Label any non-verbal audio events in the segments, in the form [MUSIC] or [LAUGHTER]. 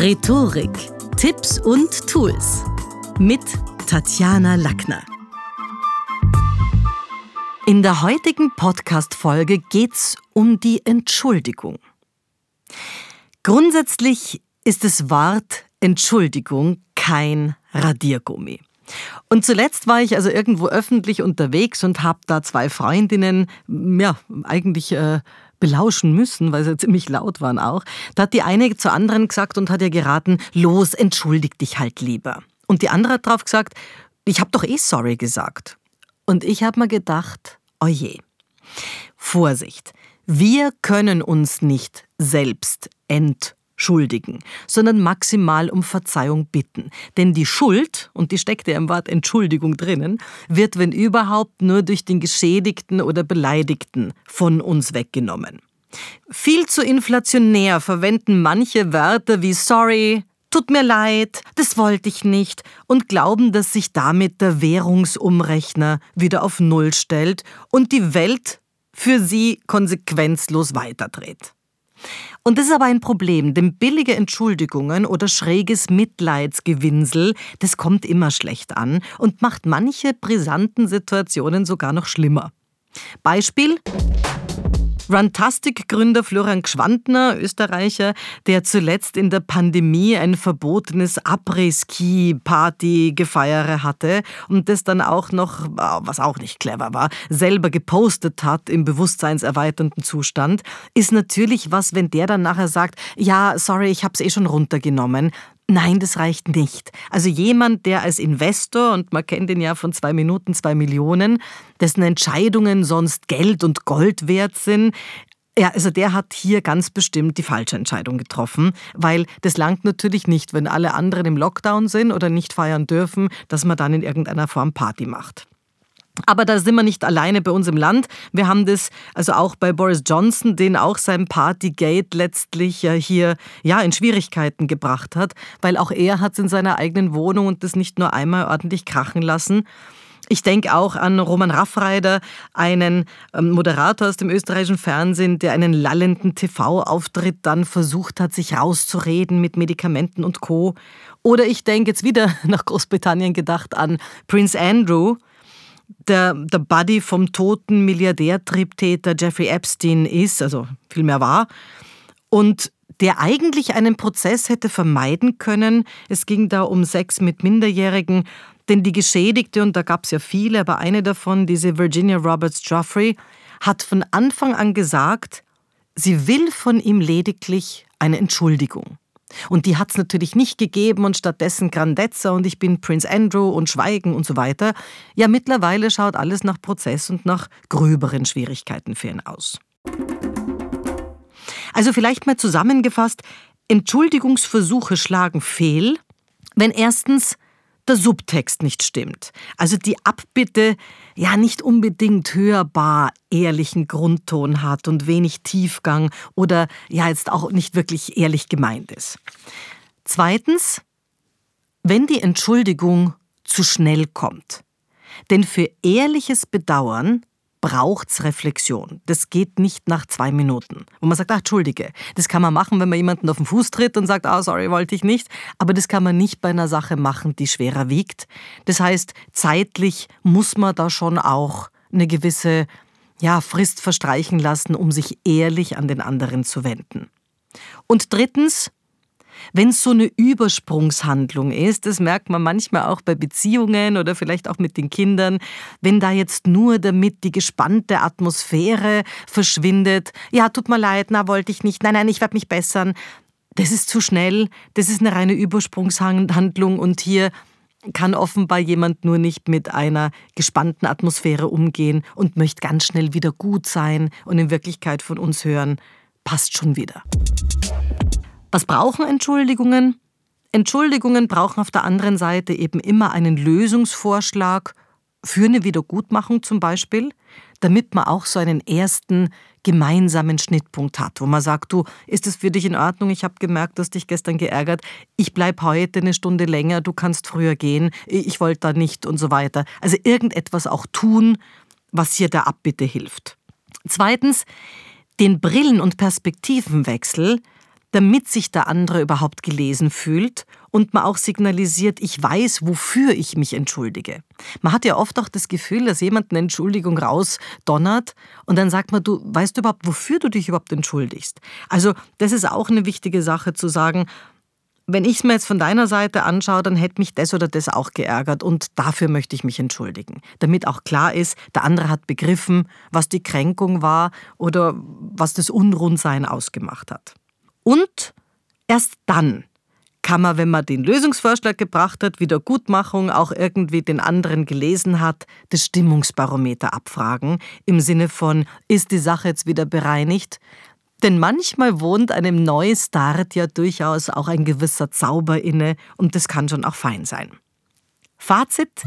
Rhetorik, Tipps und Tools mit Tatjana Lackner. In der heutigen Podcast-Folge geht's um die Entschuldigung. Grundsätzlich ist das Wort Entschuldigung kein Radiergummi. Und zuletzt war ich also irgendwo öffentlich unterwegs und habe da zwei Freundinnen, ja, eigentlich äh, belauschen müssen, weil sie [LAUGHS] ziemlich laut waren auch. Da hat die eine zur anderen gesagt und hat ihr geraten, los, entschuldig dich halt lieber. Und die andere hat drauf gesagt, ich habe doch eh sorry gesagt. Und ich habe mir gedacht, oje. Vorsicht, wir können uns nicht selbst entschuldigen schuldigen, sondern maximal um Verzeihung bitten. Denn die Schuld, und die steckt ja im Wort Entschuldigung drinnen, wird, wenn überhaupt, nur durch den Geschädigten oder Beleidigten von uns weggenommen. Viel zu inflationär verwenden manche Wörter wie sorry, tut mir leid, das wollte ich nicht und glauben, dass sich damit der Währungsumrechner wieder auf Null stellt und die Welt für sie konsequenzlos weiterdreht. Und das ist aber ein Problem, denn billige Entschuldigungen oder schräges Mitleidsgewinsel, das kommt immer schlecht an und macht manche brisanten Situationen sogar noch schlimmer. Beispiel Runtastic-Gründer Florian Gschwandner, Österreicher, der zuletzt in der Pandemie ein verbotenes Après-Ski-Party-Gefeiere hatte und das dann auch noch, was auch nicht clever war, selber gepostet hat im bewusstseinserweiternden Zustand, ist natürlich was, wenn der dann nachher sagt, ja, sorry, ich hab's eh schon runtergenommen. Nein, das reicht nicht. Also jemand, der als Investor, und man kennt ihn ja von zwei Minuten, zwei Millionen, dessen Entscheidungen sonst Geld und Gold wert sind, ja, also der hat hier ganz bestimmt die falsche Entscheidung getroffen, weil das langt natürlich nicht, wenn alle anderen im Lockdown sind oder nicht feiern dürfen, dass man dann in irgendeiner Form Party macht. Aber da sind wir nicht alleine bei uns im Land. Wir haben das also auch bei Boris Johnson, den auch sein Partygate letztlich ja hier ja in Schwierigkeiten gebracht hat, weil auch er hat es in seiner eigenen Wohnung und das nicht nur einmal ordentlich krachen lassen. Ich denke auch an Roman Raffreider, einen ähm, Moderator aus dem österreichischen Fernsehen, der einen lallenden TV-Auftritt dann versucht hat, sich rauszureden mit Medikamenten und Co. Oder ich denke jetzt wieder [LAUGHS] nach Großbritannien gedacht an Prince Andrew, der, der Buddy vom toten Milliardärtriebtäter Jeffrey Epstein ist, also vielmehr war, und der eigentlich einen Prozess hätte vermeiden können. Es ging da um Sex mit Minderjährigen, denn die Geschädigte, und da gab es ja viele, aber eine davon, diese Virginia Roberts Joffrey, hat von Anfang an gesagt, sie will von ihm lediglich eine Entschuldigung. Und die hat es natürlich nicht gegeben und stattdessen Grandezza und ich bin Prince Andrew und Schweigen und so weiter. Ja, mittlerweile schaut alles nach Prozess und nach gröberen Schwierigkeiten für ihn aus. Also vielleicht mal zusammengefasst, Entschuldigungsversuche schlagen fehl, wenn erstens der Subtext nicht stimmt. Also die Abbitte ja nicht unbedingt hörbar ehrlichen Grundton hat und wenig Tiefgang oder ja jetzt auch nicht wirklich ehrlich gemeint ist. Zweitens, wenn die Entschuldigung zu schnell kommt. Denn für ehrliches Bedauern braucht's Reflexion. Das geht nicht nach zwei Minuten. Wo man sagt, ach, entschuldige. Das kann man machen, wenn man jemanden auf den Fuß tritt und sagt, ah, sorry, wollte ich nicht. Aber das kann man nicht bei einer Sache machen, die schwerer wiegt. Das heißt, zeitlich muss man da schon auch eine gewisse ja, Frist verstreichen lassen, um sich ehrlich an den anderen zu wenden. Und drittens, wenn es so eine Übersprungshandlung ist, das merkt man manchmal auch bei Beziehungen oder vielleicht auch mit den Kindern, wenn da jetzt nur damit die gespannte Atmosphäre verschwindet, ja, tut mir leid, na, wollte ich nicht, nein, nein, ich werde mich bessern. Das ist zu schnell, das ist eine reine Übersprungshandlung und hier kann offenbar jemand nur nicht mit einer gespannten Atmosphäre umgehen und möchte ganz schnell wieder gut sein und in Wirklichkeit von uns hören, passt schon wieder. Was brauchen Entschuldigungen? Entschuldigungen brauchen auf der anderen Seite eben immer einen Lösungsvorschlag für eine Wiedergutmachung zum Beispiel, damit man auch so einen ersten gemeinsamen Schnittpunkt hat, wo man sagt, du, ist es für dich in Ordnung? Ich habe gemerkt, dass dich gestern geärgert. Ich bleibe heute eine Stunde länger, du kannst früher gehen, ich wollte da nicht und so weiter. Also irgendetwas auch tun, was hier der Abbitte hilft. Zweitens, den Brillen- und Perspektivenwechsel damit sich der andere überhaupt gelesen fühlt und man auch signalisiert, ich weiß, wofür ich mich entschuldige. Man hat ja oft auch das Gefühl, dass jemand eine Entschuldigung rausdonnert und dann sagt man, du weißt du überhaupt, wofür du dich überhaupt entschuldigst. Also das ist auch eine wichtige Sache zu sagen, wenn ich es mir jetzt von deiner Seite anschaue, dann hätte mich das oder das auch geärgert und dafür möchte ich mich entschuldigen. Damit auch klar ist, der andere hat begriffen, was die Kränkung war oder was das Unrundsein ausgemacht hat. Und erst dann kann man, wenn man den Lösungsvorschlag gebracht hat, Wiedergutmachung auch irgendwie den anderen gelesen hat, das Stimmungsbarometer abfragen, im Sinne von, ist die Sache jetzt wieder bereinigt? Denn manchmal wohnt einem Neustart ja durchaus auch ein gewisser Zauber inne und das kann schon auch fein sein. Fazit.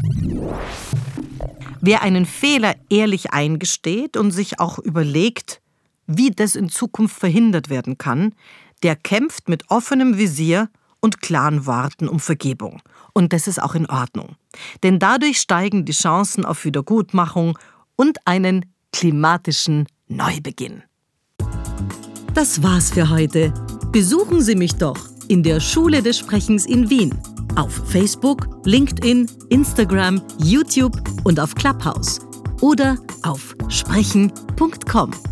Wer einen Fehler ehrlich eingesteht und sich auch überlegt, wie das in Zukunft verhindert werden kann, der kämpft mit offenem Visier und klaren Worten um Vergebung. Und das ist auch in Ordnung. Denn dadurch steigen die Chancen auf Wiedergutmachung und einen klimatischen Neubeginn. Das war's für heute. Besuchen Sie mich doch in der Schule des Sprechens in Wien. Auf Facebook, LinkedIn, Instagram, YouTube und auf Clubhouse. Oder auf sprechen.com.